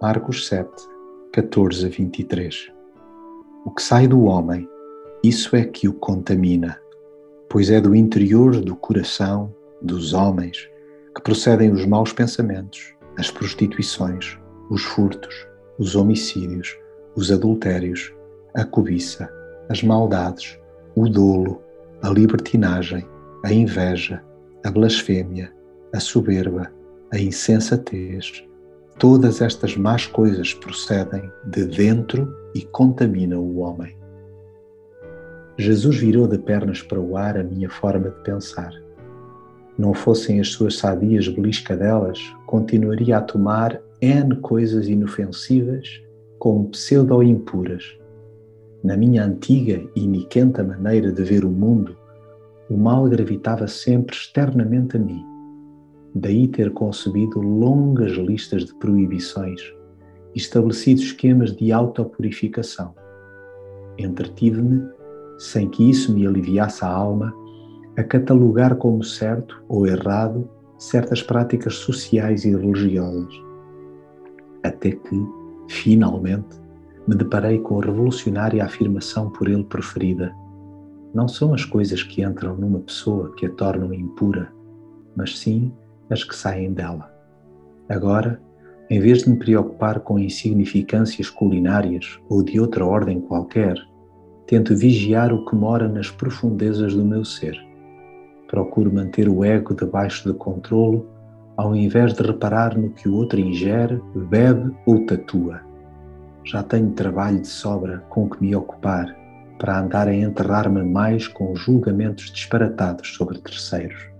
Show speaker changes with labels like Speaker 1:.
Speaker 1: Marcos 7, 14 a 23. O que sai do homem, isso é que o contamina, pois é do interior do coração dos homens que procedem os maus pensamentos, as prostituições, os furtos, os homicídios, os adultérios, a cobiça, as maldades, o dolo, a libertinagem, a inveja, a blasfêmia, a soberba, a insensatez. Todas estas más coisas procedem de dentro e contaminam o homem. Jesus virou de pernas para o ar a minha forma de pensar. Não fossem as suas sadias beliscadelas, continuaria a tomar N coisas inofensivas como pseudo-impuras. Na minha antiga e niquenta maneira de ver o mundo, o mal gravitava sempre externamente a mim. Daí ter concebido longas listas de proibições e estabelecido esquemas de autopurificação. Entretive-me, sem que isso me aliviasse a alma, a catalogar como certo ou errado certas práticas sociais e religiosas. Até que, finalmente, me deparei com a revolucionária afirmação por ele preferida não são as coisas que entram numa pessoa que a tornam impura, mas sim as que saem dela. Agora, em vez de me preocupar com insignificâncias culinárias ou de outra ordem qualquer, tento vigiar o que mora nas profundezas do meu ser. Procuro manter o ego debaixo de controlo, ao invés de reparar no que o outro ingere, bebe ou tatua. Já tenho trabalho de sobra com que me ocupar para andar a enterrar-me mais com julgamentos disparatados sobre terceiros.